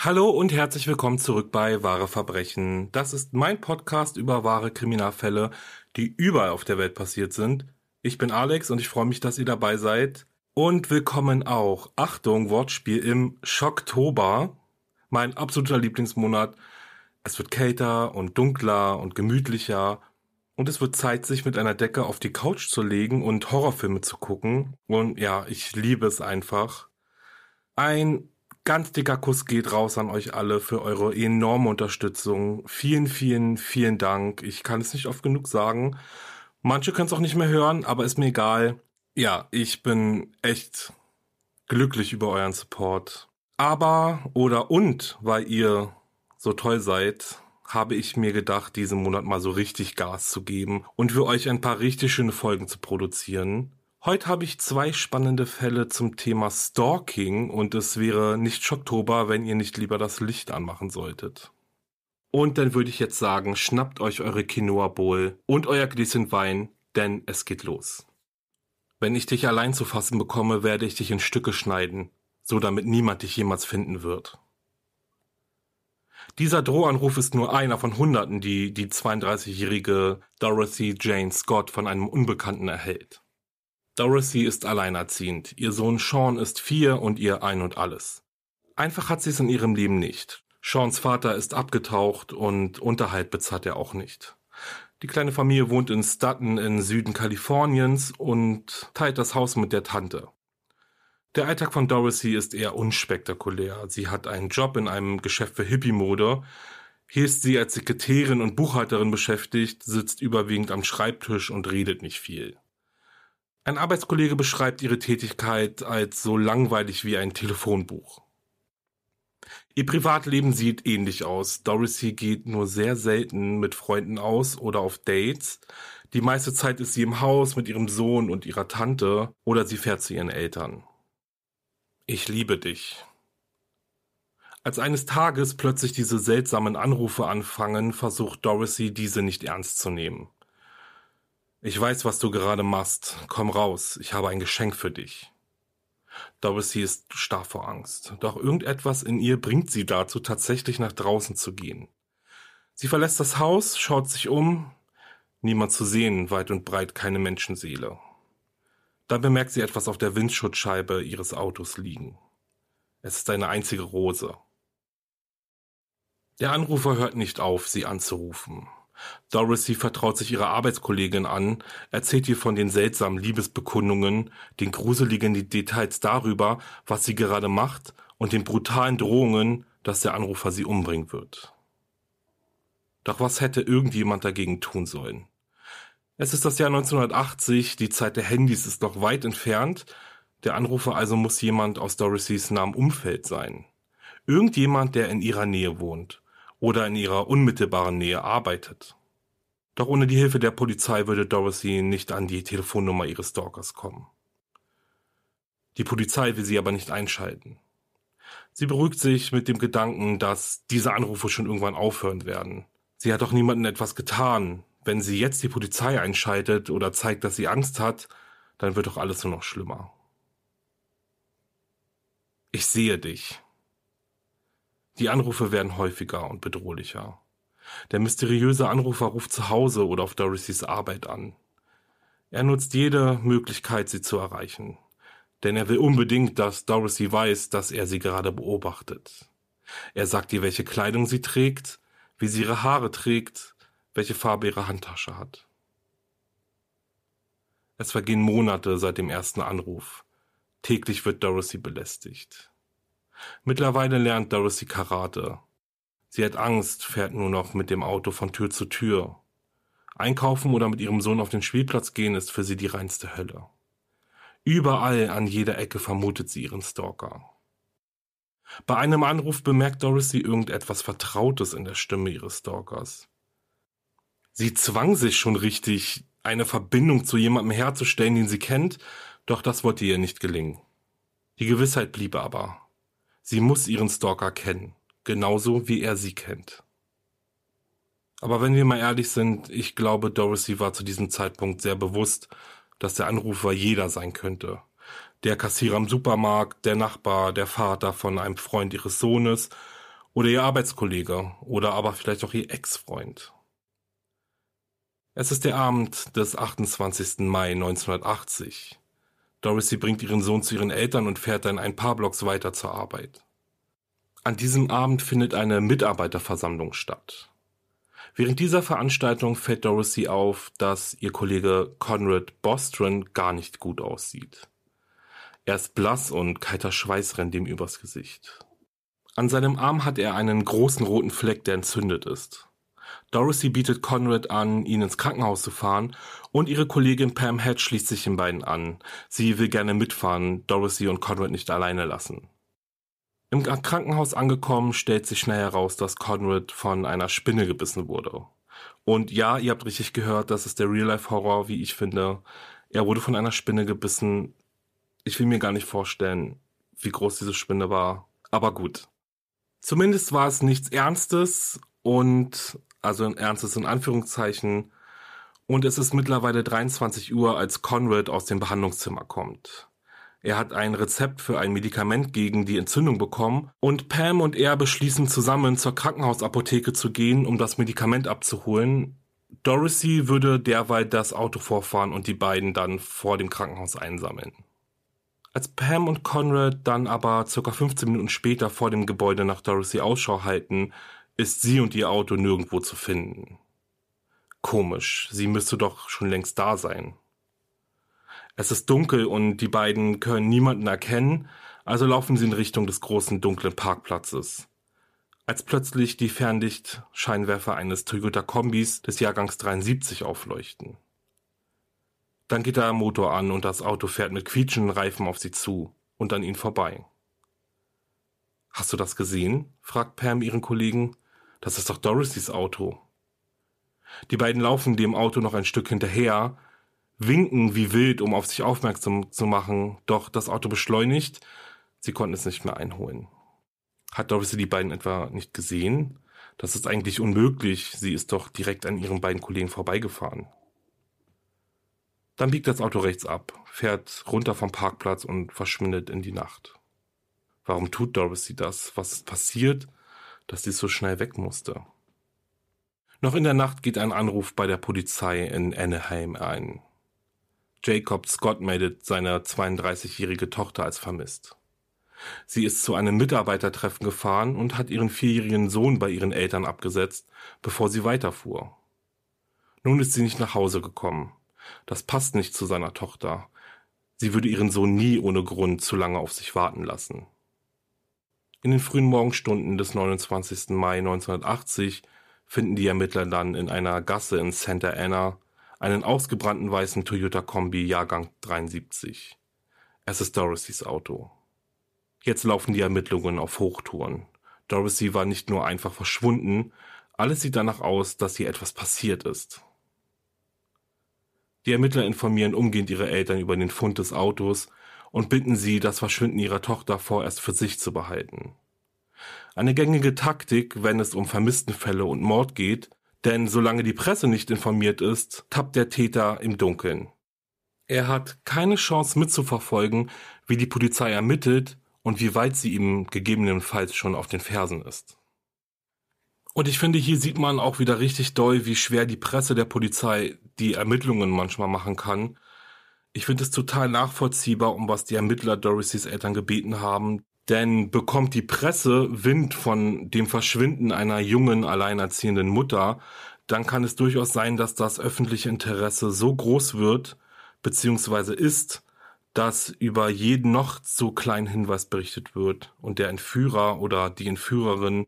Hallo und herzlich willkommen zurück bei Wahre Verbrechen. Das ist mein Podcast über wahre Kriminalfälle, die überall auf der Welt passiert sind. Ich bin Alex und ich freue mich, dass ihr dabei seid. Und willkommen auch, Achtung, Wortspiel im Schocktober, mein absoluter Lieblingsmonat. Es wird kälter und dunkler und gemütlicher und es wird Zeit, sich mit einer Decke auf die Couch zu legen und Horrorfilme zu gucken. Und ja, ich liebe es einfach. Ein ganz dicker Kuss geht raus an euch alle für eure enorme Unterstützung. Vielen, vielen, vielen Dank. Ich kann es nicht oft genug sagen. Manche können es auch nicht mehr hören, aber ist mir egal. Ja, ich bin echt glücklich über euren Support. Aber oder und, weil ihr so toll seid, habe ich mir gedacht, diesen Monat mal so richtig Gas zu geben und für euch ein paar richtig schöne Folgen zu produzieren. Heute habe ich zwei spannende Fälle zum Thema Stalking und es wäre nicht Schocktober, wenn ihr nicht lieber das Licht anmachen solltet. Und dann würde ich jetzt sagen, schnappt euch eure Quinoa Bowl und euer Gläschen Wein, denn es geht los. Wenn ich dich allein zu fassen bekomme, werde ich dich in Stücke schneiden, so damit niemand dich jemals finden wird. Dieser Drohanruf ist nur einer von Hunderten, die die 32-jährige Dorothy Jane Scott von einem Unbekannten erhält. Dorothy ist alleinerziehend, ihr Sohn Sean ist vier und ihr ein und alles. Einfach hat sie es in ihrem Leben nicht. Seans Vater ist abgetaucht und Unterhalt bezahlt er auch nicht. Die kleine Familie wohnt in Stutton im Süden Kaliforniens und teilt das Haus mit der Tante. Der Alltag von Dorothy ist eher unspektakulär. Sie hat einen Job in einem Geschäft für Hippie-Mode. Hier ist sie als Sekretärin und Buchhalterin beschäftigt, sitzt überwiegend am Schreibtisch und redet nicht viel. Ein Arbeitskollege beschreibt ihre Tätigkeit als so langweilig wie ein Telefonbuch. Ihr Privatleben sieht ähnlich aus. Dorothy geht nur sehr selten mit Freunden aus oder auf Dates. Die meiste Zeit ist sie im Haus mit ihrem Sohn und ihrer Tante oder sie fährt zu ihren Eltern. Ich liebe dich. Als eines Tages plötzlich diese seltsamen Anrufe anfangen, versucht Dorothy diese nicht ernst zu nehmen. Ich weiß, was du gerade machst. Komm raus, ich habe ein Geschenk für dich. Dorothy ist starr vor Angst, doch irgendetwas in ihr bringt sie dazu, tatsächlich nach draußen zu gehen. Sie verlässt das Haus, schaut sich um, niemand zu sehen, weit und breit keine Menschenseele. Dann bemerkt sie etwas auf der Windschutzscheibe ihres Autos liegen. Es ist eine einzige Rose. Der Anrufer hört nicht auf, sie anzurufen. Dorothy vertraut sich ihrer Arbeitskollegin an, erzählt ihr von den seltsamen Liebesbekundungen, den gruseligen Details darüber, was sie gerade macht und den brutalen Drohungen, dass der Anrufer sie umbringen wird. Doch was hätte irgendjemand dagegen tun sollen? Es ist das Jahr 1980, die Zeit der Handys ist noch weit entfernt, der Anrufer also muss jemand aus Dorothys nahem Umfeld sein. Irgendjemand, der in ihrer Nähe wohnt oder in ihrer unmittelbaren Nähe arbeitet. Doch ohne die Hilfe der Polizei würde Dorothy nicht an die Telefonnummer ihres Stalkers kommen. Die Polizei will sie aber nicht einschalten. Sie beruhigt sich mit dem Gedanken, dass diese Anrufe schon irgendwann aufhören werden. Sie hat doch niemandem etwas getan. wenn sie jetzt die Polizei einschaltet oder zeigt, dass sie Angst hat, dann wird doch alles nur noch schlimmer. Ich sehe dich. Die Anrufe werden häufiger und bedrohlicher. Der mysteriöse Anrufer ruft zu Hause oder auf Dorothys Arbeit an. Er nutzt jede Möglichkeit, sie zu erreichen. Denn er will unbedingt, dass Dorothy weiß, dass er sie gerade beobachtet. Er sagt ihr, welche Kleidung sie trägt, wie sie ihre Haare trägt, welche Farbe ihre Handtasche hat. Es vergehen Monate seit dem ersten Anruf. Täglich wird Dorothy belästigt. Mittlerweile lernt Dorothy Karate. Sie hat Angst, fährt nur noch mit dem Auto von Tür zu Tür. Einkaufen oder mit ihrem Sohn auf den Spielplatz gehen ist für sie die reinste Hölle. Überall an jeder Ecke vermutet sie ihren Stalker. Bei einem Anruf bemerkt Dorothy irgendetwas Vertrautes in der Stimme ihres Stalkers. Sie zwang sich schon richtig, eine Verbindung zu jemandem herzustellen, den sie kennt, doch das wollte ihr nicht gelingen. Die Gewissheit blieb aber. Sie muss ihren Stalker kennen, genauso wie er sie kennt. Aber wenn wir mal ehrlich sind, ich glaube, Dorothy war zu diesem Zeitpunkt sehr bewusst, dass der Anrufer jeder sein könnte der Kassierer im Supermarkt, der Nachbar, der Vater von einem Freund ihres Sohnes oder ihr Arbeitskollege oder aber vielleicht auch ihr Ex-Freund. Es ist der Abend des 28. Mai 1980. Dorothy bringt ihren Sohn zu ihren Eltern und fährt dann ein paar Blocks weiter zur Arbeit. An diesem Abend findet eine Mitarbeiterversammlung statt. Während dieser Veranstaltung fällt Dorothy auf, dass ihr Kollege Conrad Bostron gar nicht gut aussieht. Er ist blass und kalter Schweiß rennt ihm übers Gesicht. An seinem Arm hat er einen großen roten Fleck, der entzündet ist. Dorothy bietet Conrad an, ihn ins Krankenhaus zu fahren und ihre Kollegin Pam Head schließt sich den beiden an. Sie will gerne mitfahren, Dorothy und Conrad nicht alleine lassen. Im Krankenhaus angekommen, stellt sich schnell heraus, dass Conrad von einer Spinne gebissen wurde. Und ja, ihr habt richtig gehört, das ist der Real-Life-Horror, wie ich finde. Er wurde von einer Spinne gebissen ich will mir gar nicht vorstellen, wie groß diese Spinne war. Aber gut. Zumindest war es nichts Ernstes und, also ein Ernstes in Anführungszeichen. Und es ist mittlerweile 23 Uhr, als Conrad aus dem Behandlungszimmer kommt. Er hat ein Rezept für ein Medikament gegen die Entzündung bekommen und Pam und er beschließen zusammen zur Krankenhausapotheke zu gehen, um das Medikament abzuholen. Dorothy würde derweil das Auto vorfahren und die beiden dann vor dem Krankenhaus einsammeln. Als Pam und Conrad dann aber circa 15 Minuten später vor dem Gebäude nach Dorothy Ausschau halten, ist sie und ihr Auto nirgendwo zu finden. Komisch, sie müsste doch schon längst da sein. Es ist dunkel und die beiden können niemanden erkennen, also laufen sie in Richtung des großen dunklen Parkplatzes. Als plötzlich die Fernlichtscheinwerfer eines Toyota Kombis des Jahrgangs 73 aufleuchten. Dann geht der Motor an und das Auto fährt mit quietschenden Reifen auf sie zu und an ihnen vorbei. Hast du das gesehen? fragt Pam ihren Kollegen. Das ist doch Dorothys Auto. Die beiden laufen dem Auto noch ein Stück hinterher, winken wie wild, um auf sich aufmerksam zu machen, doch das Auto beschleunigt. Sie konnten es nicht mehr einholen. Hat Dorothy die beiden etwa nicht gesehen? Das ist eigentlich unmöglich. Sie ist doch direkt an ihren beiden Kollegen vorbeigefahren. Dann biegt das Auto rechts ab, fährt runter vom Parkplatz und verschwindet in die Nacht. Warum tut Dorothy das? Was ist passiert, dass sie so schnell weg musste? Noch in der Nacht geht ein Anruf bei der Polizei in Anaheim ein. Jacob Scott meldet seine 32-jährige Tochter als vermisst. Sie ist zu einem Mitarbeitertreffen gefahren und hat ihren vierjährigen Sohn bei ihren Eltern abgesetzt, bevor sie weiterfuhr. Nun ist sie nicht nach Hause gekommen. Das passt nicht zu seiner Tochter. Sie würde ihren Sohn nie ohne Grund zu lange auf sich warten lassen. In den frühen Morgenstunden des 29. Mai 1980 finden die Ermittler dann in einer Gasse in Santa Ana einen ausgebrannten weißen Toyota Kombi Jahrgang 73. Es ist Dorothys Auto. Jetzt laufen die Ermittlungen auf Hochtouren. Dorothy war nicht nur einfach verschwunden, alles sieht danach aus, dass hier etwas passiert ist. Die Ermittler informieren umgehend ihre Eltern über den Fund des Autos und bitten sie, das Verschwinden ihrer Tochter vorerst für sich zu behalten. Eine gängige Taktik, wenn es um Vermisstenfälle und Mord geht, Denn solange die Presse nicht informiert ist, tappt der Täter im Dunkeln. Er hat keine Chance mitzuverfolgen, wie die Polizei ermittelt und wie weit sie ihm gegebenenfalls schon auf den Fersen ist. Und ich finde, hier sieht man auch wieder richtig doll, wie schwer die Presse der Polizei die Ermittlungen manchmal machen kann. Ich finde es total nachvollziehbar, um was die Ermittler Dorothys Eltern gebeten haben. Denn bekommt die Presse Wind von dem Verschwinden einer jungen, alleinerziehenden Mutter, dann kann es durchaus sein, dass das öffentliche Interesse so groß wird, beziehungsweise ist, dass über jeden noch so kleinen Hinweis berichtet wird und der Entführer oder die Entführerin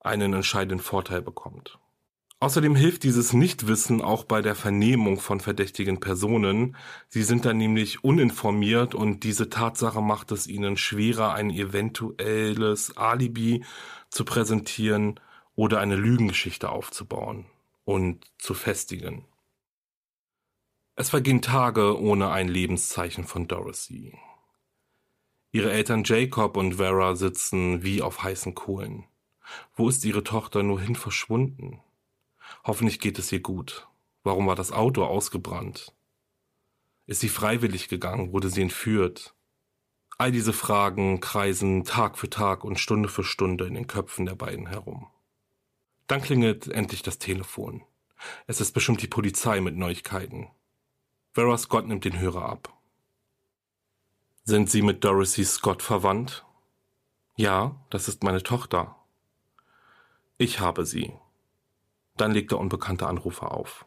einen entscheidenden Vorteil bekommt. Außerdem hilft dieses Nichtwissen auch bei der Vernehmung von verdächtigen Personen. Sie sind dann nämlich uninformiert und diese Tatsache macht es ihnen schwerer, ein eventuelles Alibi zu präsentieren oder eine Lügengeschichte aufzubauen und zu festigen. Es vergehen Tage ohne ein Lebenszeichen von Dorothy. Ihre Eltern Jacob und Vera sitzen wie auf heißen Kohlen. Wo ist ihre Tochter nur hin verschwunden? Hoffentlich geht es ihr gut. Warum war das Auto ausgebrannt? Ist sie freiwillig gegangen? Wurde sie entführt? All diese Fragen kreisen Tag für Tag und Stunde für Stunde in den Köpfen der beiden herum. Dann klingelt endlich das Telefon. Es ist bestimmt die Polizei mit Neuigkeiten. Vera Scott nimmt den Hörer ab. Sind Sie mit Dorothy Scott verwandt? Ja, das ist meine Tochter. Ich habe sie. Dann legt der unbekannte Anrufer auf.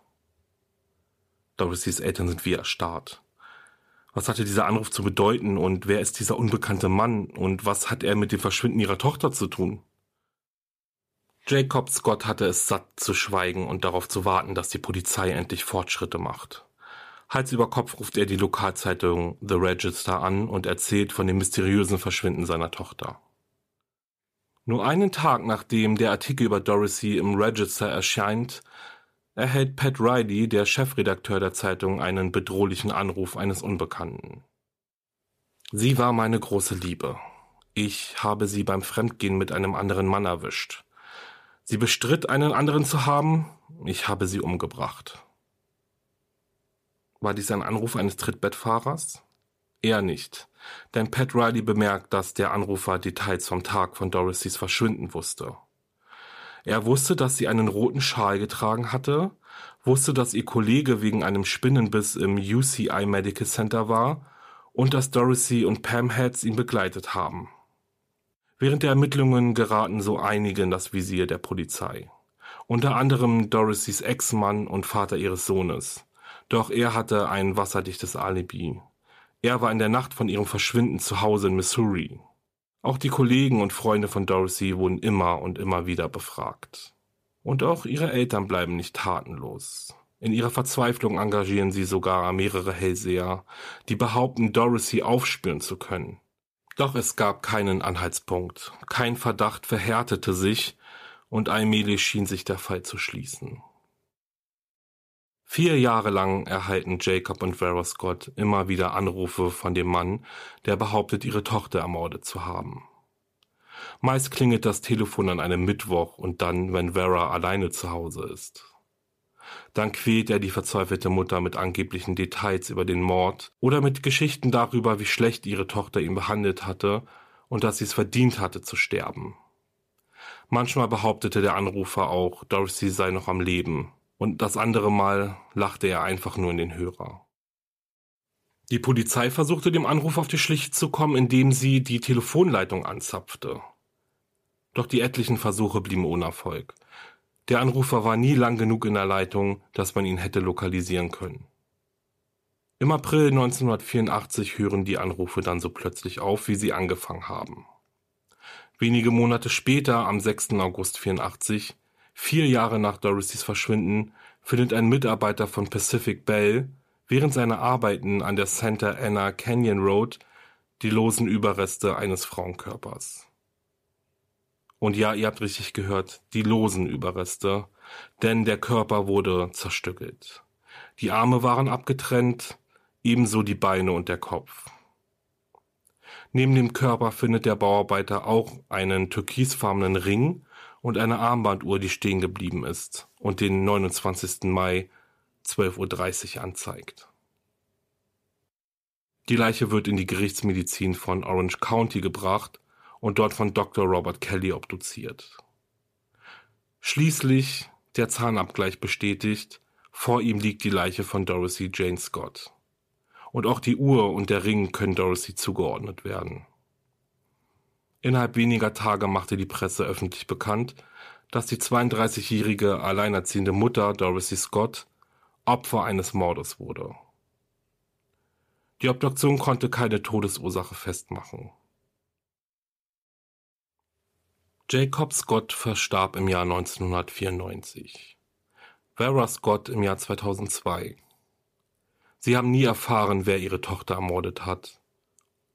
Dorothys Eltern sind wie erstarrt. Was hatte dieser Anruf zu bedeuten und wer ist dieser unbekannte Mann und was hat er mit dem Verschwinden ihrer Tochter zu tun? Jacob Scott hatte es satt zu schweigen und darauf zu warten, dass die Polizei endlich Fortschritte macht. Hals über Kopf ruft er die Lokalzeitung The Register an und erzählt von dem mysteriösen Verschwinden seiner Tochter. Nur einen Tag nachdem der Artikel über Dorothy im Register erscheint, erhält Pat Riley, der Chefredakteur der Zeitung, einen bedrohlichen Anruf eines Unbekannten. Sie war meine große Liebe. Ich habe sie beim Fremdgehen mit einem anderen Mann erwischt. Sie bestritt, einen anderen zu haben. Ich habe sie umgebracht. War dies ein Anruf eines Trittbettfahrers? Eher nicht, denn Pat Riley bemerkt, dass der Anrufer Details vom Tag von Dorothys Verschwinden wusste. Er wusste, dass sie einen roten Schal getragen hatte, wusste, dass ihr Kollege wegen einem Spinnenbiss im UCI Medical Center war und dass Dorothy und Pam Heads ihn begleitet haben. Während der Ermittlungen geraten so einige in das Visier der Polizei. Unter anderem Dorothys Ex-Mann und Vater ihres Sohnes. Doch er hatte ein wasserdichtes Alibi. Er war in der Nacht von ihrem Verschwinden zu Hause in Missouri. Auch die Kollegen und Freunde von Dorothy wurden immer und immer wieder befragt. Und auch ihre Eltern bleiben nicht tatenlos. In ihrer Verzweiflung engagieren sie sogar mehrere Hellseher, die behaupten, Dorothy aufspüren zu können. Doch es gab keinen Anhaltspunkt, kein Verdacht verhärtete sich, und allmählich schien sich der Fall zu schließen. Vier Jahre lang erhalten Jacob und Vera Scott immer wieder Anrufe von dem Mann, der behauptet, ihre Tochter ermordet zu haben. Meist klingelt das Telefon an einem Mittwoch und dann, wenn Vera alleine zu Hause ist. Dann quält er die verzweifelte Mutter mit angeblichen Details über den Mord oder mit Geschichten darüber, wie schlecht ihre Tochter ihn behandelt hatte und dass sie es verdient hatte zu sterben. Manchmal behauptete der Anrufer auch, Dorothy sei noch am Leben, und das andere Mal lachte er einfach nur in den Hörer. Die Polizei versuchte dem Anruf auf die Schliche zu kommen, indem sie die Telefonleitung anzapfte. Doch die etlichen Versuche blieben ohne Erfolg. Der Anrufer war nie lang genug in der Leitung, dass man ihn hätte lokalisieren können. Im April 1984 hören die Anrufe dann so plötzlich auf, wie sie angefangen haben. Wenige Monate später, am 6. August 84, Vier Jahre nach Dorothys Verschwinden findet ein Mitarbeiter von Pacific Bell während seiner Arbeiten an der Santa Ana Canyon Road die losen Überreste eines Frauenkörpers. Und ja, ihr habt richtig gehört, die losen Überreste, denn der Körper wurde zerstückelt. Die Arme waren abgetrennt, ebenso die Beine und der Kopf. Neben dem Körper findet der Bauarbeiter auch einen türkisfarbenen Ring und eine Armbanduhr, die stehen geblieben ist und den 29. Mai 12.30 Uhr anzeigt. Die Leiche wird in die Gerichtsmedizin von Orange County gebracht und dort von Dr. Robert Kelly obduziert. Schließlich der Zahnabgleich bestätigt, vor ihm liegt die Leiche von Dorothy Jane Scott. Und auch die Uhr und der Ring können Dorothy zugeordnet werden. Innerhalb weniger Tage machte die Presse öffentlich bekannt, dass die 32-jährige alleinerziehende Mutter Dorothy Scott Opfer eines Mordes wurde. Die Obduktion konnte keine Todesursache festmachen. Jacob Scott verstarb im Jahr 1994. Vera Scott im Jahr 2002. Sie haben nie erfahren, wer ihre Tochter ermordet hat.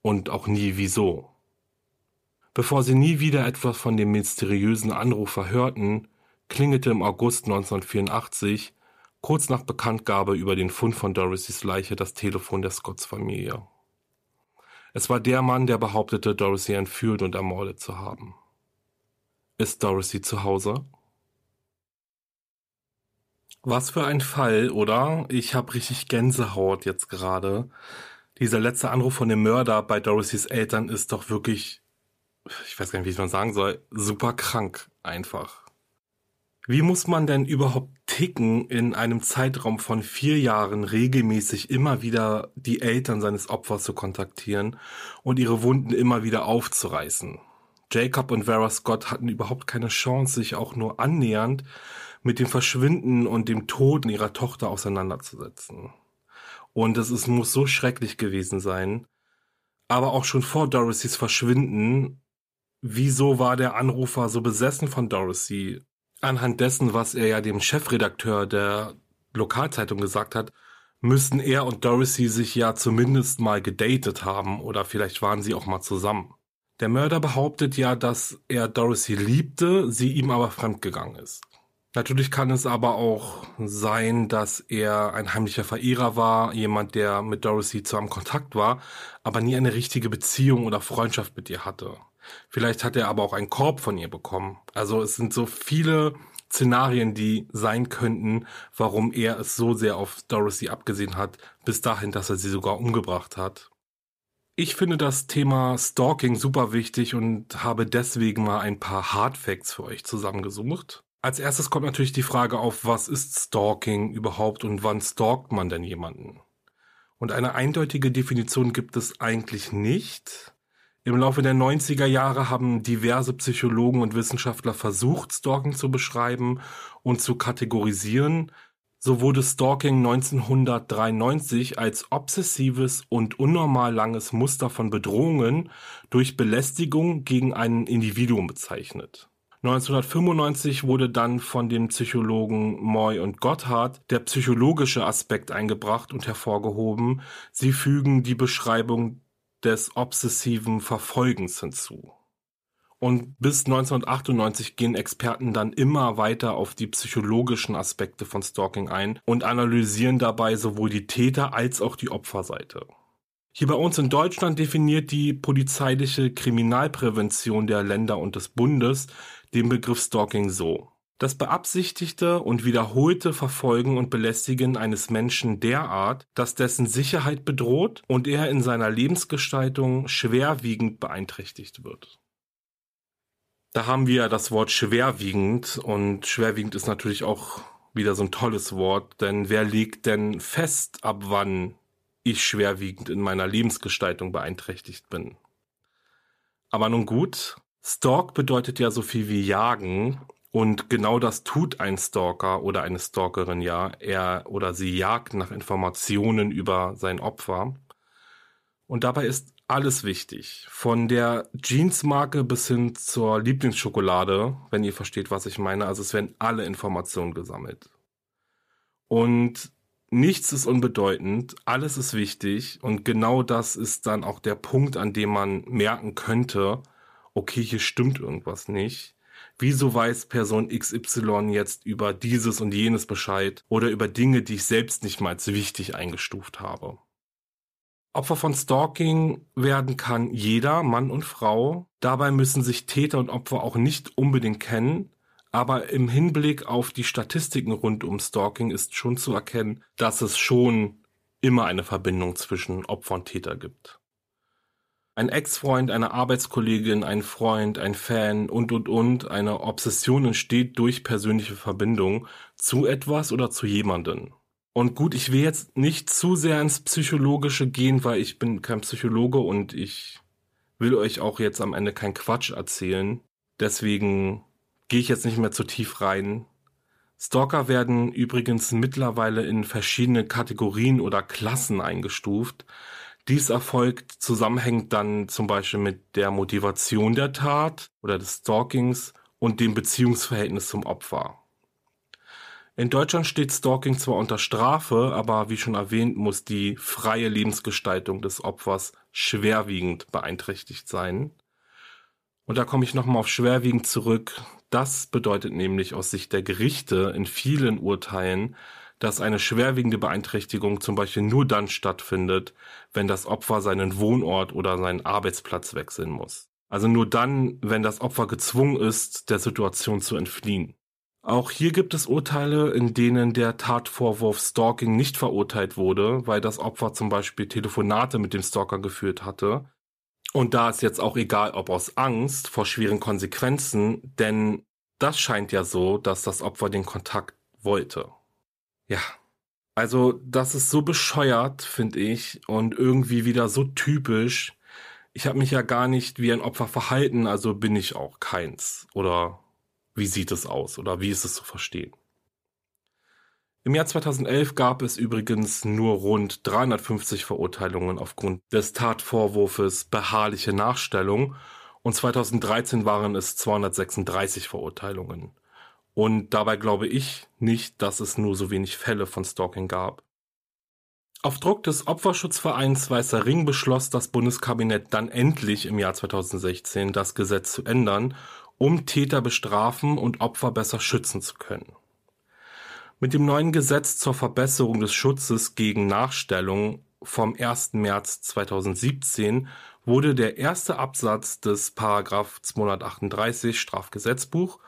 Und auch nie wieso. Bevor sie nie wieder etwas von dem mysteriösen Anrufer hörten, klingelte im August 1984, kurz nach Bekanntgabe über den Fund von Dorothys Leiche, das Telefon der Scotts-Familie. Es war der Mann, der behauptete, Dorothy entführt und ermordet zu haben. Ist Dorothy zu Hause? Was für ein Fall, oder? Ich habe richtig Gänsehaut jetzt gerade. Dieser letzte Anruf von dem Mörder bei Dorothys Eltern ist doch wirklich ich weiß gar nicht, wie ich man sagen soll, super krank einfach. Wie muss man denn überhaupt ticken, in einem Zeitraum von vier Jahren regelmäßig immer wieder die Eltern seines Opfers zu kontaktieren und ihre Wunden immer wieder aufzureißen? Jacob und Vera Scott hatten überhaupt keine Chance, sich auch nur annähernd mit dem Verschwinden und dem Tod ihrer Tochter auseinanderzusetzen. Und es muss so schrecklich gewesen sein. Aber auch schon vor Dorothys Verschwinden wieso war der Anrufer so besessen von Dorothy? Anhand dessen, was er ja dem Chefredakteur der Lokalzeitung gesagt hat, müssten er und Dorothy sich ja zumindest mal gedatet haben oder vielleicht waren sie auch mal zusammen. Der Mörder behauptet ja, dass er Dorothy liebte, sie ihm aber fremdgegangen ist. Natürlich kann es aber auch sein, dass er ein heimlicher Verehrer war, jemand, der mit Dorothy zu einem Kontakt war, aber nie eine richtige Beziehung oder Freundschaft mit ihr hatte. Vielleicht hat er aber auch einen Korb von ihr bekommen. Also es sind so viele Szenarien, die sein könnten, warum er es so sehr auf Dorothy abgesehen hat, bis dahin, dass er sie sogar umgebracht hat. Ich finde das Thema Stalking super wichtig und habe deswegen mal ein paar Hard Facts für euch zusammengesucht. Als erstes kommt natürlich die Frage auf, was ist Stalking überhaupt und wann stalkt man denn jemanden? Und eine eindeutige Definition gibt es eigentlich nicht. Im Laufe der 90er Jahre haben diverse Psychologen und Wissenschaftler versucht, Stalking zu beschreiben und zu kategorisieren. So wurde Stalking 1993 als obsessives und unnormal langes Muster von Bedrohungen durch Belästigung gegen ein Individuum bezeichnet. 1995 wurde dann von den Psychologen Moy und Gotthard der psychologische Aspekt eingebracht und hervorgehoben. Sie fügen die Beschreibung des obsessiven Verfolgens hinzu. Und bis 1998 gehen Experten dann immer weiter auf die psychologischen Aspekte von Stalking ein und analysieren dabei sowohl die Täter als auch die Opferseite. Hier bei uns in Deutschland definiert die polizeiliche Kriminalprävention der Länder und des Bundes den Begriff Stalking so. Das beabsichtigte und wiederholte Verfolgen und Belästigen eines Menschen derart, dass dessen Sicherheit bedroht und er in seiner Lebensgestaltung schwerwiegend beeinträchtigt wird. Da haben wir das Wort schwerwiegend und schwerwiegend ist natürlich auch wieder so ein tolles Wort, denn wer legt denn fest, ab wann ich schwerwiegend in meiner Lebensgestaltung beeinträchtigt bin? Aber nun gut, Stalk bedeutet ja so viel wie jagen und genau das tut ein Stalker oder eine Stalkerin ja. Er oder sie jagt nach Informationen über sein Opfer. Und dabei ist alles wichtig. Von der Jeansmarke bis hin zur Lieblingsschokolade, wenn ihr versteht, was ich meine. Also es werden alle Informationen gesammelt. Und nichts ist unbedeutend, alles ist wichtig. Und genau das ist dann auch der Punkt, an dem man merken könnte, okay, hier stimmt irgendwas nicht wieso weiß Person XY jetzt über dieses und jenes Bescheid oder über Dinge, die ich selbst nicht mal als wichtig eingestuft habe. Opfer von Stalking werden kann jeder, Mann und Frau. Dabei müssen sich Täter und Opfer auch nicht unbedingt kennen. Aber im Hinblick auf die Statistiken rund um Stalking ist schon zu erkennen, dass es schon immer eine Verbindung zwischen Opfer und Täter gibt. Ein Ex-Freund, eine Arbeitskollegin, ein Freund, ein Fan und und und, eine Obsession entsteht durch persönliche Verbindung zu etwas oder zu jemanden. Und gut, ich will jetzt nicht zu sehr ins Psychologische gehen, weil ich bin kein Psychologe und ich will euch auch jetzt am Ende kein Quatsch erzählen. Deswegen gehe ich jetzt nicht mehr zu tief rein. Stalker werden übrigens mittlerweile in verschiedene Kategorien oder Klassen eingestuft. Dies erfolgt zusammenhängt dann zum Beispiel mit der Motivation der Tat oder des Stalkings und dem Beziehungsverhältnis zum Opfer. In Deutschland steht Stalking zwar unter Strafe, aber wie schon erwähnt, muss die freie Lebensgestaltung des Opfers schwerwiegend beeinträchtigt sein. Und da komme ich nochmal auf schwerwiegend zurück. Das bedeutet nämlich aus Sicht der Gerichte in vielen Urteilen, dass eine schwerwiegende Beeinträchtigung zum Beispiel nur dann stattfindet, wenn das Opfer seinen Wohnort oder seinen Arbeitsplatz wechseln muss. Also nur dann, wenn das Opfer gezwungen ist, der Situation zu entfliehen. Auch hier gibt es Urteile, in denen der Tatvorwurf Stalking nicht verurteilt wurde, weil das Opfer zum Beispiel Telefonate mit dem Stalker geführt hatte. Und da ist jetzt auch egal, ob aus Angst vor schweren Konsequenzen, denn das scheint ja so, dass das Opfer den Kontakt wollte. Ja. Also, das ist so bescheuert, finde ich, und irgendwie wieder so typisch. Ich habe mich ja gar nicht wie ein Opfer verhalten, also bin ich auch keins. Oder wie sieht es aus oder wie ist es zu verstehen? Im Jahr 2011 gab es übrigens nur rund 350 Verurteilungen aufgrund des Tatvorwurfs beharrliche Nachstellung und 2013 waren es 236 Verurteilungen. Und dabei glaube ich nicht, dass es nur so wenig Fälle von Stalking gab. Auf Druck des Opferschutzvereins Weißer Ring beschloss das Bundeskabinett dann endlich im Jahr 2016 das Gesetz zu ändern um Täter bestrafen und Opfer besser schützen zu können. Mit dem neuen Gesetz zur Verbesserung des Schutzes gegen Nachstellung vom 1. März 2017 wurde der erste Absatz des Paragraph 238 Strafgesetzbuch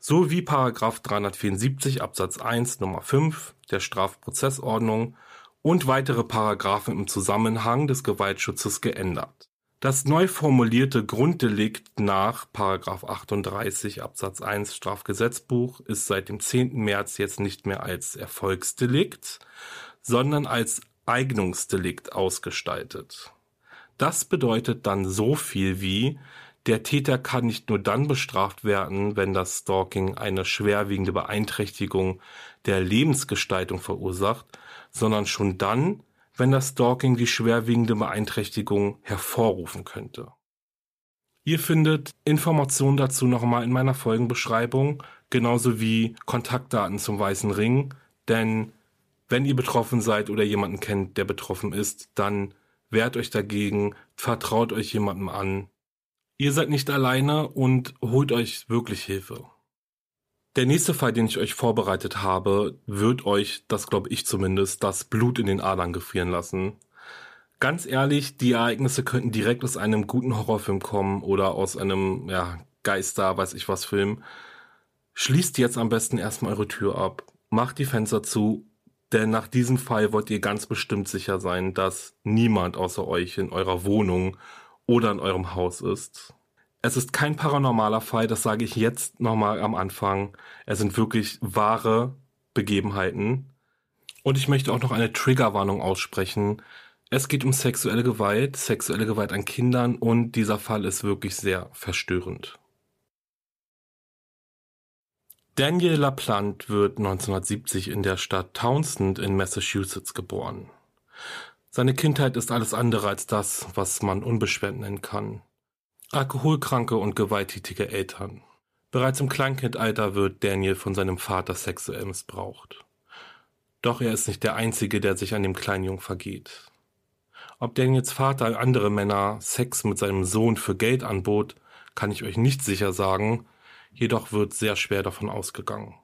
sowie Paragraph 374 Absatz 1 Nummer 5 der Strafprozessordnung und weitere Paragraphen im Zusammenhang des Gewaltschutzes geändert. Das neu formulierte Grunddelikt nach 38 Absatz 1 Strafgesetzbuch ist seit dem 10. März jetzt nicht mehr als Erfolgsdelikt, sondern als Eignungsdelikt ausgestaltet. Das bedeutet dann so viel wie, der Täter kann nicht nur dann bestraft werden, wenn das Stalking eine schwerwiegende Beeinträchtigung der Lebensgestaltung verursacht, sondern schon dann, wenn das Stalking die schwerwiegende Beeinträchtigung hervorrufen könnte. Ihr findet Informationen dazu nochmal in meiner Folgenbeschreibung, genauso wie Kontaktdaten zum Weißen Ring, denn wenn ihr betroffen seid oder jemanden kennt, der betroffen ist, dann wehrt euch dagegen, vertraut euch jemandem an. Ihr seid nicht alleine und holt euch wirklich Hilfe. Der nächste Fall, den ich euch vorbereitet habe, wird euch, das glaube ich zumindest, das Blut in den Adern gefrieren lassen. Ganz ehrlich, die Ereignisse könnten direkt aus einem guten Horrorfilm kommen oder aus einem, ja, Geister, weiß ich was Film. Schließt jetzt am besten erstmal eure Tür ab, macht die Fenster zu, denn nach diesem Fall wollt ihr ganz bestimmt sicher sein, dass niemand außer euch in eurer Wohnung oder in eurem Haus ist. Es ist kein paranormaler Fall, das sage ich jetzt nochmal am Anfang. Es sind wirklich wahre Begebenheiten. Und ich möchte auch noch eine Triggerwarnung aussprechen. Es geht um sexuelle Gewalt, sexuelle Gewalt an Kindern und dieser Fall ist wirklich sehr verstörend. Daniel LaPlante wird 1970 in der Stadt Townsend in Massachusetts geboren. Seine Kindheit ist alles andere als das, was man unbeschwert nennen kann. Alkoholkranke und gewalttätige Eltern. Bereits im Kleinkindalter wird Daniel von seinem Vater sexuell missbraucht. Doch er ist nicht der Einzige, der sich an dem Kleinjungen vergeht. Ob Daniels Vater andere Männer Sex mit seinem Sohn für Geld anbot, kann ich euch nicht sicher sagen, jedoch wird sehr schwer davon ausgegangen.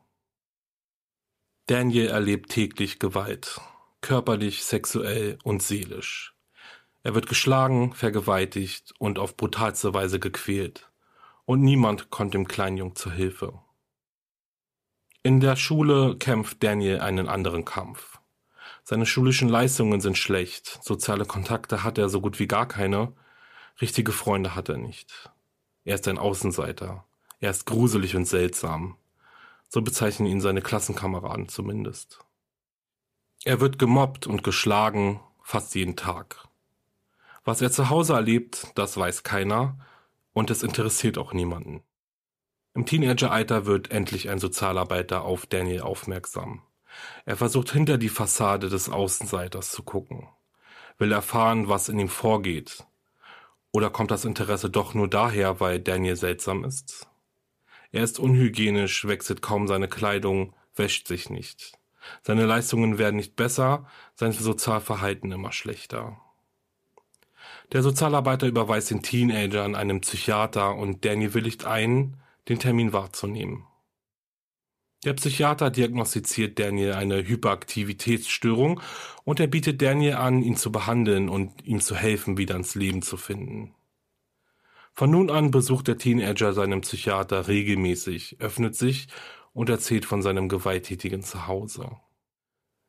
Daniel erlebt täglich Gewalt, körperlich, sexuell und seelisch. Er wird geschlagen, vergewaltigt und auf brutalste Weise gequält. Und niemand kommt dem Kleinjung zur Hilfe. In der Schule kämpft Daniel einen anderen Kampf. Seine schulischen Leistungen sind schlecht, soziale Kontakte hat er so gut wie gar keine, richtige Freunde hat er nicht. Er ist ein Außenseiter. Er ist gruselig und seltsam. So bezeichnen ihn seine Klassenkameraden zumindest. Er wird gemobbt und geschlagen fast jeden Tag. Was er zu Hause erlebt, das weiß keiner und es interessiert auch niemanden. Im Teenageralter wird endlich ein Sozialarbeiter auf Daniel aufmerksam. Er versucht hinter die Fassade des Außenseiters zu gucken, will erfahren, was in ihm vorgeht. Oder kommt das Interesse doch nur daher, weil Daniel seltsam ist? Er ist unhygienisch, wechselt kaum seine Kleidung, wäscht sich nicht. Seine Leistungen werden nicht besser, sein Sozialverhalten immer schlechter. Der Sozialarbeiter überweist den Teenager an einen Psychiater und Danny willigt ein, den Termin wahrzunehmen. Der Psychiater diagnostiziert Daniel eine Hyperaktivitätsstörung und er bietet Daniel an, ihn zu behandeln und ihm zu helfen, wieder ins Leben zu finden. Von nun an besucht der Teenager seinen Psychiater regelmäßig, öffnet sich und erzählt von seinem gewalttätigen Zuhause.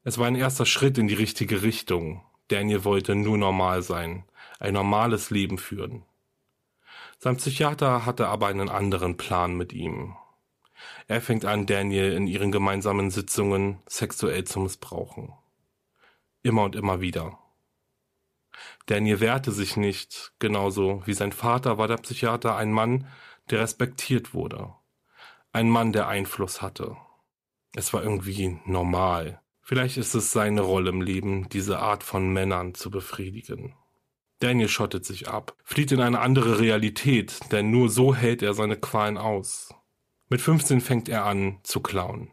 Es war ein erster Schritt in die richtige Richtung. Daniel wollte nur normal sein, ein normales Leben führen. Sein Psychiater hatte aber einen anderen Plan mit ihm. Er fängt an, Daniel in ihren gemeinsamen Sitzungen sexuell zu missbrauchen. Immer und immer wieder. Daniel wehrte sich nicht, genauso wie sein Vater war der Psychiater ein Mann, der respektiert wurde. Ein Mann, der Einfluss hatte. Es war irgendwie normal. Vielleicht ist es seine Rolle im Leben, diese Art von Männern zu befriedigen. Daniel schottet sich ab, flieht in eine andere Realität, denn nur so hält er seine Qualen aus. Mit 15 fängt er an zu klauen.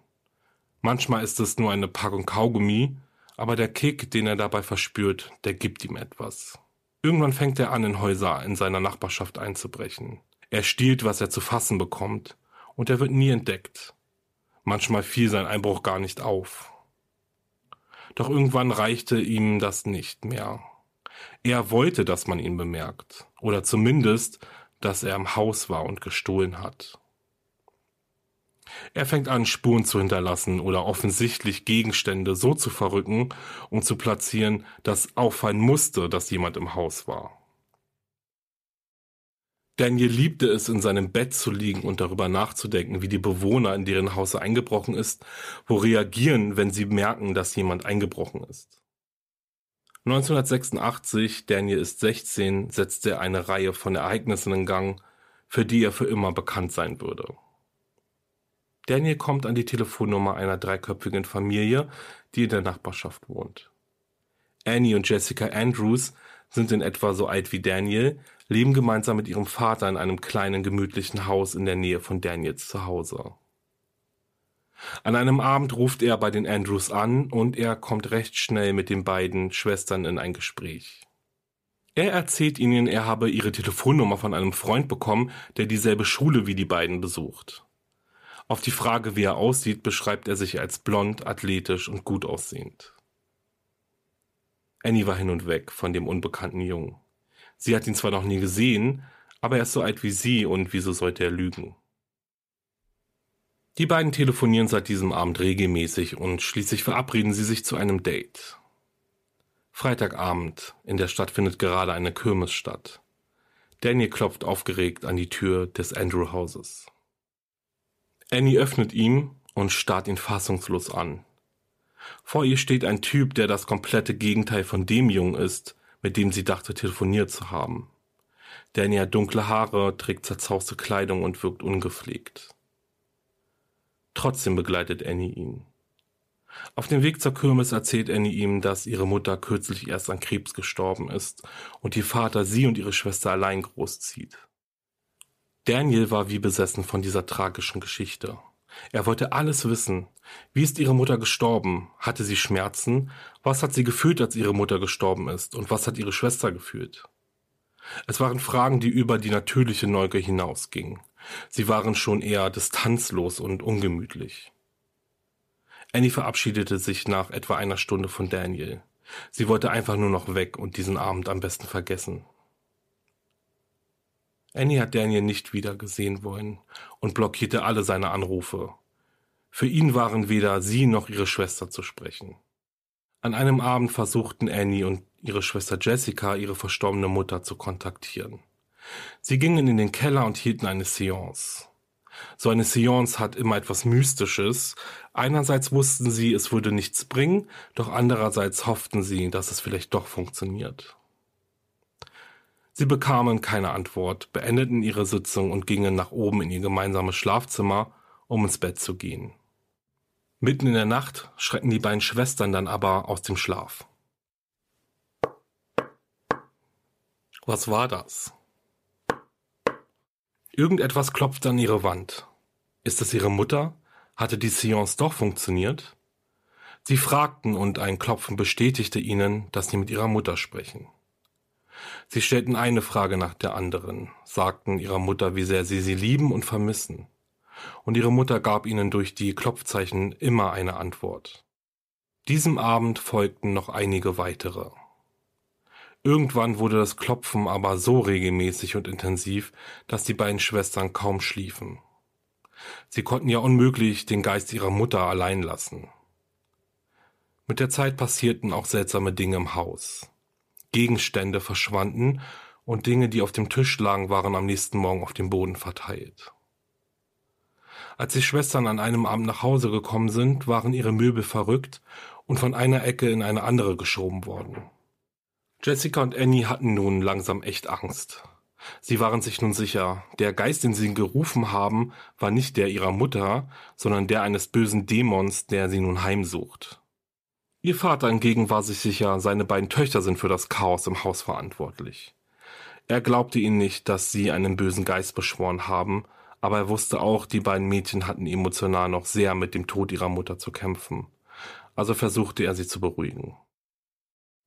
Manchmal ist es nur eine Packung Kaugummi, aber der Kick, den er dabei verspürt, der gibt ihm etwas. Irgendwann fängt er an, in Häuser in seiner Nachbarschaft einzubrechen. Er stiehlt, was er zu fassen bekommt, und er wird nie entdeckt. Manchmal fiel sein Einbruch gar nicht auf. Doch irgendwann reichte ihm das nicht mehr. Er wollte, dass man ihn bemerkt, oder zumindest, dass er im Haus war und gestohlen hat. Er fängt an, Spuren zu hinterlassen oder offensichtlich Gegenstände so zu verrücken und zu platzieren, dass auffallen musste, dass jemand im Haus war. Daniel liebte es, in seinem Bett zu liegen und darüber nachzudenken, wie die Bewohner, in deren Haus eingebrochen ist, wo reagieren, wenn sie merken, dass jemand eingebrochen ist. 1986, Daniel ist 16, setzt er eine Reihe von Ereignissen in Gang, für die er für immer bekannt sein würde. Daniel kommt an die Telefonnummer einer dreiköpfigen Familie, die in der Nachbarschaft wohnt. Annie und Jessica Andrews sind in etwa so alt wie Daniel, leben gemeinsam mit ihrem Vater in einem kleinen gemütlichen Haus in der Nähe von Daniels Zuhause. An einem Abend ruft er bei den Andrews an und er kommt recht schnell mit den beiden Schwestern in ein Gespräch. Er erzählt ihnen, er habe ihre Telefonnummer von einem Freund bekommen, der dieselbe Schule wie die beiden besucht. Auf die Frage, wie er aussieht, beschreibt er sich als blond, athletisch und gut aussehend. Annie war hin und weg von dem unbekannten Jungen. Sie hat ihn zwar noch nie gesehen, aber er ist so alt wie sie und wieso sollte er lügen? Die beiden telefonieren seit diesem Abend regelmäßig und schließlich verabreden sie sich zu einem Date. Freitagabend, in der Stadt findet gerade eine Kirmes statt. Daniel klopft aufgeregt an die Tür des Andrew Hauses. Annie öffnet ihm und starrt ihn fassungslos an. Vor ihr steht ein Typ, der das komplette Gegenteil von dem Jungen ist, mit dem sie dachte telefoniert zu haben. Danny hat dunkle Haare, trägt zerzauste Kleidung und wirkt ungepflegt. Trotzdem begleitet Annie ihn. Auf dem Weg zur Kirmes erzählt Annie ihm, dass ihre Mutter kürzlich erst an Krebs gestorben ist und ihr Vater sie und ihre Schwester allein großzieht. Daniel war wie besessen von dieser tragischen Geschichte. Er wollte alles wissen. Wie ist ihre Mutter gestorben? Hatte sie Schmerzen? Was hat sie gefühlt, als ihre Mutter gestorben ist? Und was hat ihre Schwester gefühlt? Es waren Fragen, die über die natürliche Neugier hinausgingen. Sie waren schon eher distanzlos und ungemütlich. Annie verabschiedete sich nach etwa einer Stunde von Daniel. Sie wollte einfach nur noch weg und diesen Abend am besten vergessen. Annie hat Daniel nicht wieder gesehen wollen und blockierte alle seine Anrufe. Für ihn waren weder sie noch ihre Schwester zu sprechen. An einem Abend versuchten Annie und ihre Schwester Jessica ihre verstorbene Mutter zu kontaktieren. Sie gingen in den Keller und hielten eine Seance. So eine Seance hat immer etwas Mystisches. Einerseits wussten sie, es würde nichts bringen, doch andererseits hofften sie, dass es vielleicht doch funktioniert. Sie bekamen keine Antwort, beendeten ihre Sitzung und gingen nach oben in ihr gemeinsames Schlafzimmer, um ins Bett zu gehen. Mitten in der Nacht schrecken die beiden Schwestern dann aber aus dem Schlaf. Was war das? Irgendetwas klopfte an ihre Wand. Ist es ihre Mutter? Hatte die Seance doch funktioniert? Sie fragten und ein Klopfen bestätigte ihnen, dass sie mit ihrer Mutter sprechen. Sie stellten eine Frage nach der anderen, sagten ihrer Mutter, wie sehr sie sie lieben und vermissen. Und ihre Mutter gab ihnen durch die Klopfzeichen immer eine Antwort. Diesem Abend folgten noch einige weitere. Irgendwann wurde das Klopfen aber so regelmäßig und intensiv, dass die beiden Schwestern kaum schliefen. Sie konnten ja unmöglich den Geist ihrer Mutter allein lassen. Mit der Zeit passierten auch seltsame Dinge im Haus. Gegenstände verschwanden und Dinge, die auf dem Tisch lagen, waren am nächsten Morgen auf dem Boden verteilt. Als die Schwestern an einem Abend nach Hause gekommen sind, waren ihre Möbel verrückt und von einer Ecke in eine andere geschoben worden. Jessica und Annie hatten nun langsam echt Angst. Sie waren sich nun sicher, der Geist, den sie gerufen haben, war nicht der ihrer Mutter, sondern der eines bösen Dämons, der sie nun heimsucht. Ihr Vater hingegen war sich sicher, seine beiden Töchter sind für das Chaos im Haus verantwortlich. Er glaubte ihnen nicht, dass sie einen bösen Geist beschworen haben, aber er wusste auch, die beiden Mädchen hatten emotional noch sehr mit dem Tod ihrer Mutter zu kämpfen. Also versuchte er sie zu beruhigen.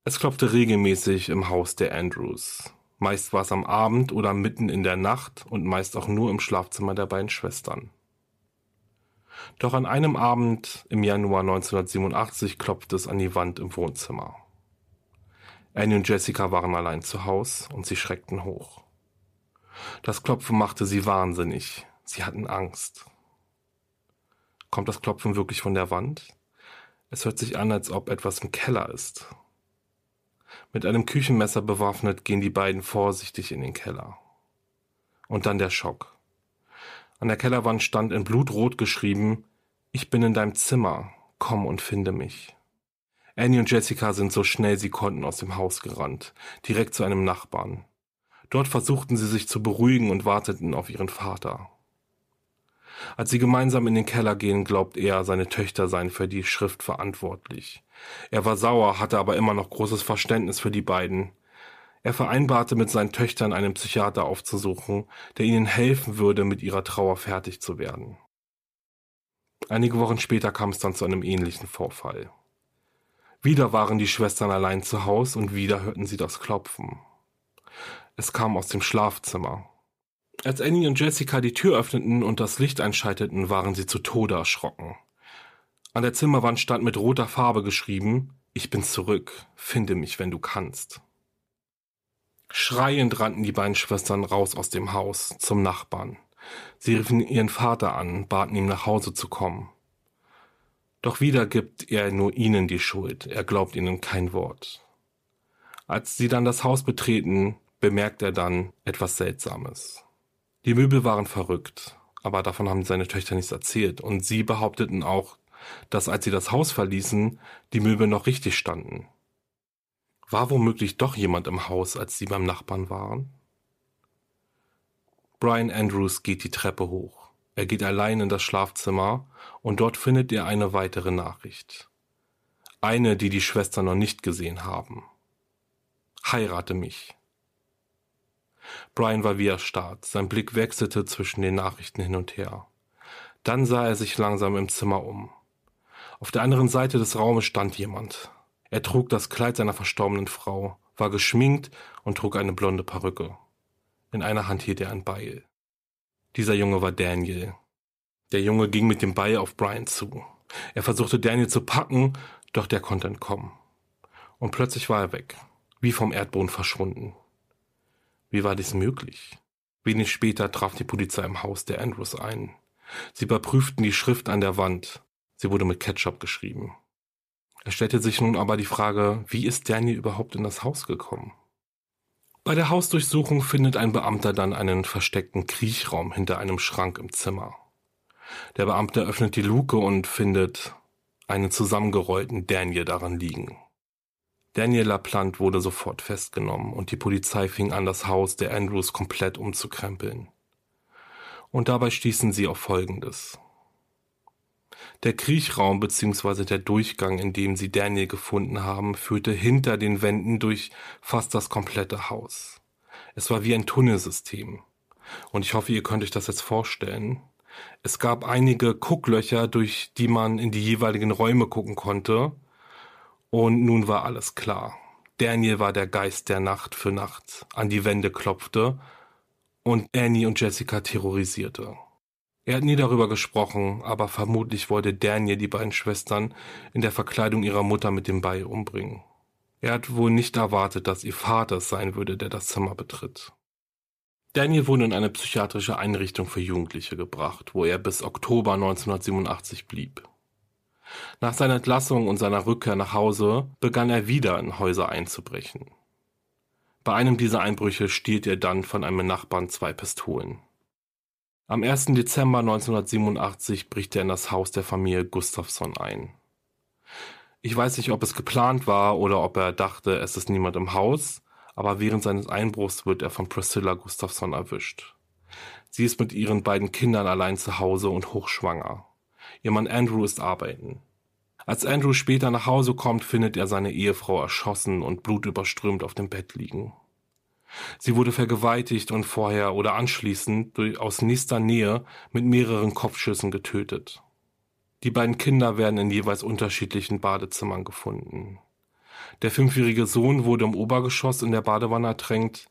Es klopfte regelmäßig im Haus der Andrews. Meist war es am Abend oder mitten in der Nacht und meist auch nur im Schlafzimmer der beiden Schwestern. Doch an einem Abend im Januar 1987 klopfte es an die Wand im Wohnzimmer. Annie und Jessica waren allein zu Haus und sie schreckten hoch. Das Klopfen machte sie wahnsinnig. Sie hatten Angst. Kommt das Klopfen wirklich von der Wand? Es hört sich an, als ob etwas im Keller ist. Mit einem Küchenmesser bewaffnet gehen die beiden vorsichtig in den Keller. Und dann der Schock. An der Kellerwand stand in Blutrot geschrieben, ich bin in deinem Zimmer, komm und finde mich. Annie und Jessica sind so schnell sie konnten aus dem Haus gerannt, direkt zu einem Nachbarn. Dort versuchten sie sich zu beruhigen und warteten auf ihren Vater. Als sie gemeinsam in den Keller gehen, glaubt er, seine Töchter seien für die Schrift verantwortlich. Er war sauer, hatte aber immer noch großes Verständnis für die beiden. Er vereinbarte mit seinen Töchtern einen Psychiater aufzusuchen, der ihnen helfen würde, mit ihrer Trauer fertig zu werden. Einige Wochen später kam es dann zu einem ähnlichen Vorfall. Wieder waren die Schwestern allein zu Hause und wieder hörten sie das Klopfen. Es kam aus dem Schlafzimmer. Als Annie und Jessica die Tür öffneten und das Licht einschalteten, waren sie zu Tode erschrocken. An der Zimmerwand stand mit roter Farbe geschrieben, ich bin zurück, finde mich, wenn du kannst. Schreiend rannten die beiden Schwestern raus aus dem Haus zum Nachbarn. Sie riefen ihren Vater an, baten ihm nach Hause zu kommen. Doch wieder gibt er nur ihnen die Schuld, er glaubt ihnen kein Wort. Als sie dann das Haus betreten, bemerkt er dann etwas Seltsames. Die Möbel waren verrückt, aber davon haben seine Töchter nichts erzählt und sie behaupteten auch, dass als sie das Haus verließen, die Möbel noch richtig standen. War womöglich doch jemand im Haus, als sie beim Nachbarn waren? Brian Andrews geht die Treppe hoch. Er geht allein in das Schlafzimmer und dort findet er eine weitere Nachricht. Eine, die die Schwestern noch nicht gesehen haben. Heirate mich. Brian war wie erstarrt. Sein Blick wechselte zwischen den Nachrichten hin und her. Dann sah er sich langsam im Zimmer um. Auf der anderen Seite des Raumes stand jemand. Er trug das Kleid seiner verstorbenen Frau, war geschminkt und trug eine blonde Perücke. In einer Hand hielt er ein Beil. Dieser Junge war Daniel. Der Junge ging mit dem Beil auf Brian zu. Er versuchte Daniel zu packen, doch der konnte entkommen. Und plötzlich war er weg, wie vom Erdboden verschwunden. Wie war dies möglich? Wenig später traf die Polizei im Haus der Andrews ein. Sie überprüften die Schrift an der Wand. Sie wurde mit Ketchup geschrieben. Es stellte sich nun aber die Frage, wie ist Daniel überhaupt in das Haus gekommen? Bei der Hausdurchsuchung findet ein Beamter dann einen versteckten Kriechraum hinter einem Schrank im Zimmer. Der Beamte öffnet die Luke und findet einen zusammengerollten Daniel daran liegen. Daniel LaPlante wurde sofort festgenommen und die Polizei fing an, das Haus der Andrews komplett umzukrempeln. Und dabei stießen sie auf Folgendes. Der Kriechraum bzw. der Durchgang, in dem sie Daniel gefunden haben, führte hinter den Wänden durch fast das komplette Haus. Es war wie ein Tunnelsystem. Und ich hoffe, ihr könnt euch das jetzt vorstellen. Es gab einige Gucklöcher, durch die man in die jeweiligen Räume gucken konnte. Und nun war alles klar. Daniel war der Geist, der Nacht für Nacht an die Wände klopfte und Annie und Jessica terrorisierte. Er hat nie darüber gesprochen, aber vermutlich wollte Daniel die beiden Schwestern in der Verkleidung ihrer Mutter mit dem Beil umbringen. Er hat wohl nicht erwartet, dass ihr Vater es sein würde, der das Zimmer betritt. Daniel wurde in eine psychiatrische Einrichtung für Jugendliche gebracht, wo er bis Oktober 1987 blieb. Nach seiner Entlassung und seiner Rückkehr nach Hause begann er wieder in Häuser einzubrechen. Bei einem dieser Einbrüche stiehlt er dann von einem Nachbarn zwei Pistolen. Am 1. Dezember 1987 bricht er in das Haus der Familie Gustafsson ein. Ich weiß nicht, ob es geplant war oder ob er dachte, es ist niemand im Haus, aber während seines Einbruchs wird er von Priscilla Gustafsson erwischt. Sie ist mit ihren beiden Kindern allein zu Hause und hochschwanger. Ihr Mann Andrew ist arbeiten. Als Andrew später nach Hause kommt, findet er seine Ehefrau erschossen und blutüberströmt auf dem Bett liegen. Sie wurde vergewaltigt und vorher oder anschließend durch, aus nächster Nähe mit mehreren Kopfschüssen getötet. Die beiden Kinder werden in jeweils unterschiedlichen Badezimmern gefunden. Der fünfjährige Sohn wurde im Obergeschoss in der Badewanne ertränkt,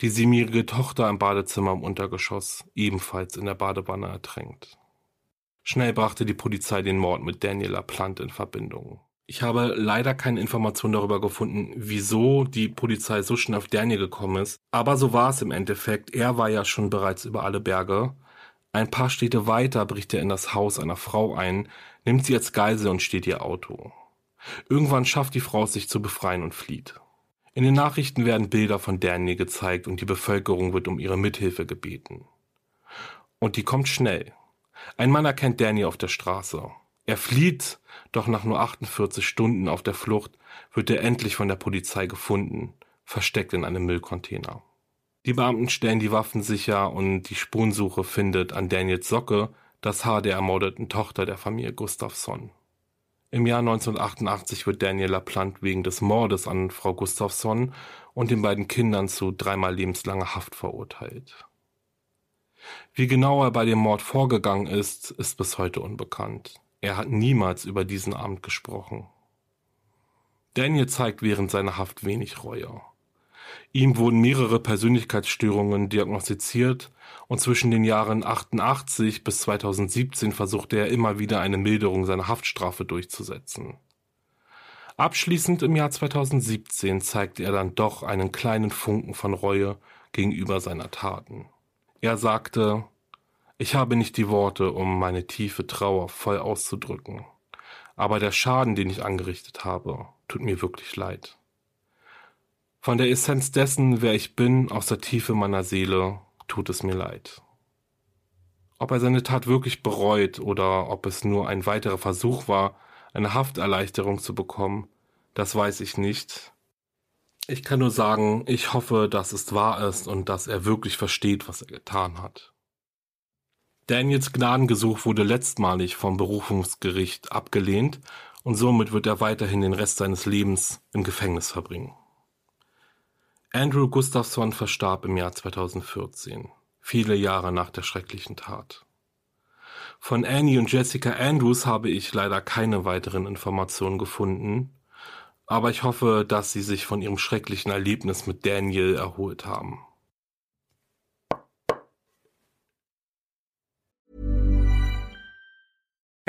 die siebenjährige Tochter im Badezimmer im Untergeschoss ebenfalls in der Badewanne ertränkt. Schnell brachte die Polizei den Mord mit Daniela Plant in Verbindung. Ich habe leider keine Informationen darüber gefunden, wieso die Polizei so schnell auf Daniel gekommen ist. Aber so war es im Endeffekt. Er war ja schon bereits über alle Berge. Ein paar Städte weiter bricht er in das Haus einer Frau ein, nimmt sie als Geisel und steht ihr Auto. Irgendwann schafft die Frau es sich zu befreien und flieht. In den Nachrichten werden Bilder von Daniel gezeigt und die Bevölkerung wird um ihre Mithilfe gebeten. Und die kommt schnell. Ein Mann erkennt Daniel auf der Straße. Er flieht doch nach nur 48 Stunden auf der Flucht wird er endlich von der Polizei gefunden, versteckt in einem Müllcontainer. Die Beamten stellen die Waffen sicher und die Spurensuche findet an Daniels Socke das Haar der ermordeten Tochter der Familie Gustafsson. Im Jahr 1988 wird Daniel LaPlante wegen des Mordes an Frau Gustafsson und den beiden Kindern zu dreimal lebenslanger Haft verurteilt. Wie genau er bei dem Mord vorgegangen ist, ist bis heute unbekannt. Er hat niemals über diesen Abend gesprochen. Daniel zeigt während seiner Haft wenig Reue. Ihm wurden mehrere Persönlichkeitsstörungen diagnostiziert und zwischen den Jahren 88 bis 2017 versuchte er immer wieder eine Milderung seiner Haftstrafe durchzusetzen. Abschließend im Jahr 2017 zeigte er dann doch einen kleinen Funken von Reue gegenüber seiner Taten. Er sagte, ich habe nicht die Worte, um meine tiefe Trauer voll auszudrücken. Aber der Schaden, den ich angerichtet habe, tut mir wirklich leid. Von der Essenz dessen, wer ich bin, aus der Tiefe meiner Seele, tut es mir leid. Ob er seine Tat wirklich bereut oder ob es nur ein weiterer Versuch war, eine Hafterleichterung zu bekommen, das weiß ich nicht. Ich kann nur sagen, ich hoffe, dass es wahr ist und dass er wirklich versteht, was er getan hat. Daniels Gnadengesuch wurde letztmalig vom Berufungsgericht abgelehnt und somit wird er weiterhin den Rest seines Lebens im Gefängnis verbringen. Andrew Gustafsson verstarb im Jahr 2014, viele Jahre nach der schrecklichen Tat. Von Annie und Jessica Andrews habe ich leider keine weiteren Informationen gefunden, aber ich hoffe, dass sie sich von ihrem schrecklichen Erlebnis mit Daniel erholt haben.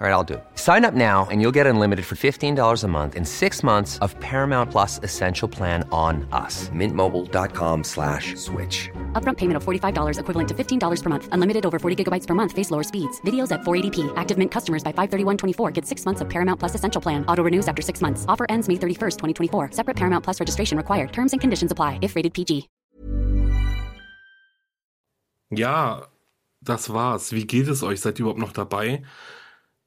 All right, I'll do it. Sign up now and you'll get unlimited for $15 a month in six months of Paramount Plus Essential Plan on us. Mintmobile.com slash switch. Upfront payment of $45 equivalent to $15 per month. Unlimited over 40 gigabytes per month. Face lower speeds. Videos at 480p. Active Mint customers by 531.24 get six months of Paramount Plus Essential Plan. Auto renews after six months. Offer ends May 31st, 2024. Separate Paramount Plus registration required. Terms and conditions apply if rated PG. Ja, das war's. Wie geht es euch? Seid ihr überhaupt noch dabei?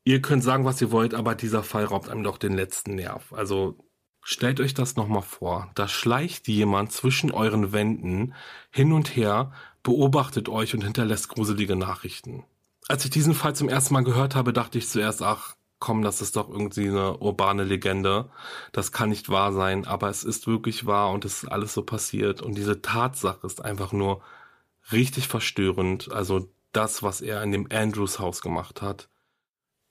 Ihr könnt sagen, was ihr wollt, aber dieser Fall raubt einem doch den letzten Nerv. Also stellt euch das nochmal vor. Da schleicht jemand zwischen euren Wänden hin und her, beobachtet euch und hinterlässt gruselige Nachrichten. Als ich diesen Fall zum ersten Mal gehört habe, dachte ich zuerst, ach komm, das ist doch irgendwie eine urbane Legende. Das kann nicht wahr sein, aber es ist wirklich wahr und es ist alles so passiert. Und diese Tatsache ist einfach nur richtig verstörend. Also das, was er in dem Andrews Haus gemacht hat.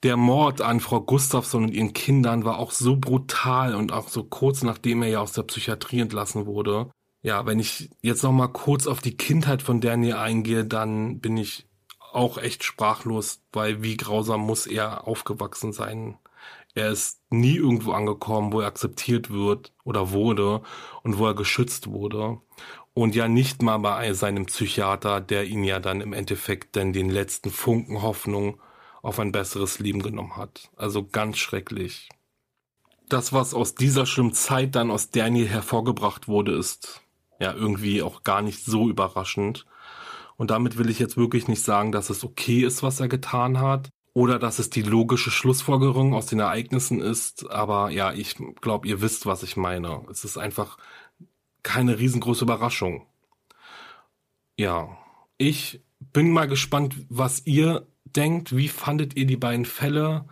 Der Mord an Frau Gustafsson und ihren Kindern war auch so brutal und auch so kurz nachdem er ja aus der Psychiatrie entlassen wurde. Ja, wenn ich jetzt noch mal kurz auf die Kindheit von Daniel eingehe, dann bin ich auch echt sprachlos, weil wie grausam muss er aufgewachsen sein. Er ist nie irgendwo angekommen, wo er akzeptiert wird oder wurde und wo er geschützt wurde. Und ja nicht mal bei seinem Psychiater, der ihn ja dann im Endeffekt dann den letzten Funken Hoffnung auf ein besseres Leben genommen hat. Also ganz schrecklich. Das, was aus dieser schlimmen Zeit dann aus Daniel hervorgebracht wurde, ist ja irgendwie auch gar nicht so überraschend. Und damit will ich jetzt wirklich nicht sagen, dass es okay ist, was er getan hat oder dass es die logische Schlussfolgerung aus den Ereignissen ist. Aber ja, ich glaube, ihr wisst, was ich meine. Es ist einfach keine riesengroße Überraschung. Ja, ich bin mal gespannt, was ihr denkt. Wie fandet ihr die beiden Fälle?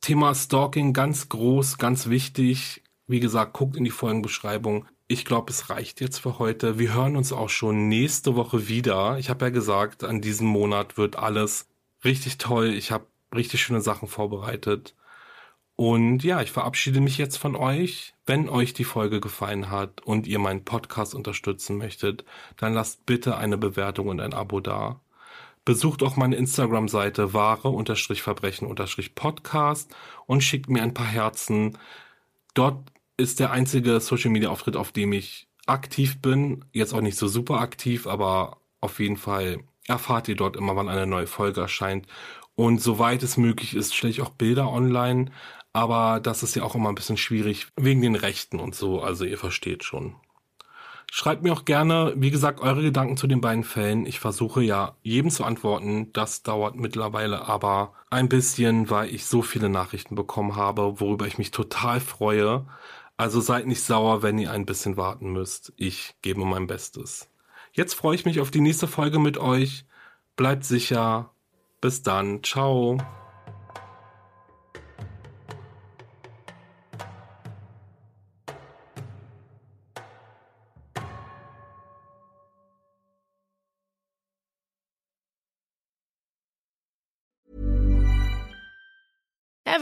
Thema Stalking ganz groß, ganz wichtig. Wie gesagt, guckt in die Folgenbeschreibung. Ich glaube, es reicht jetzt für heute. Wir hören uns auch schon nächste Woche wieder. Ich habe ja gesagt, an diesem Monat wird alles richtig toll. Ich habe richtig schöne Sachen vorbereitet. Und ja, ich verabschiede mich jetzt von euch. Wenn euch die Folge gefallen hat und ihr meinen Podcast unterstützen möchtet, dann lasst bitte eine Bewertung und ein Abo da. Besucht auch meine Instagram-Seite wahre-verbrechen-podcast und schickt mir ein paar Herzen. Dort ist der einzige Social-Media-Auftritt, auf dem ich aktiv bin. Jetzt auch nicht so super aktiv, aber auf jeden Fall erfahrt ihr dort immer, wann eine neue Folge erscheint. Und soweit es möglich ist, stelle ich auch Bilder online. Aber das ist ja auch immer ein bisschen schwierig wegen den Rechten und so. Also ihr versteht schon. Schreibt mir auch gerne, wie gesagt, eure Gedanken zu den beiden Fällen. Ich versuche ja jedem zu antworten. Das dauert mittlerweile aber ein bisschen, weil ich so viele Nachrichten bekommen habe, worüber ich mich total freue. Also seid nicht sauer, wenn ihr ein bisschen warten müsst. Ich gebe mein Bestes. Jetzt freue ich mich auf die nächste Folge mit euch. Bleibt sicher. Bis dann. Ciao.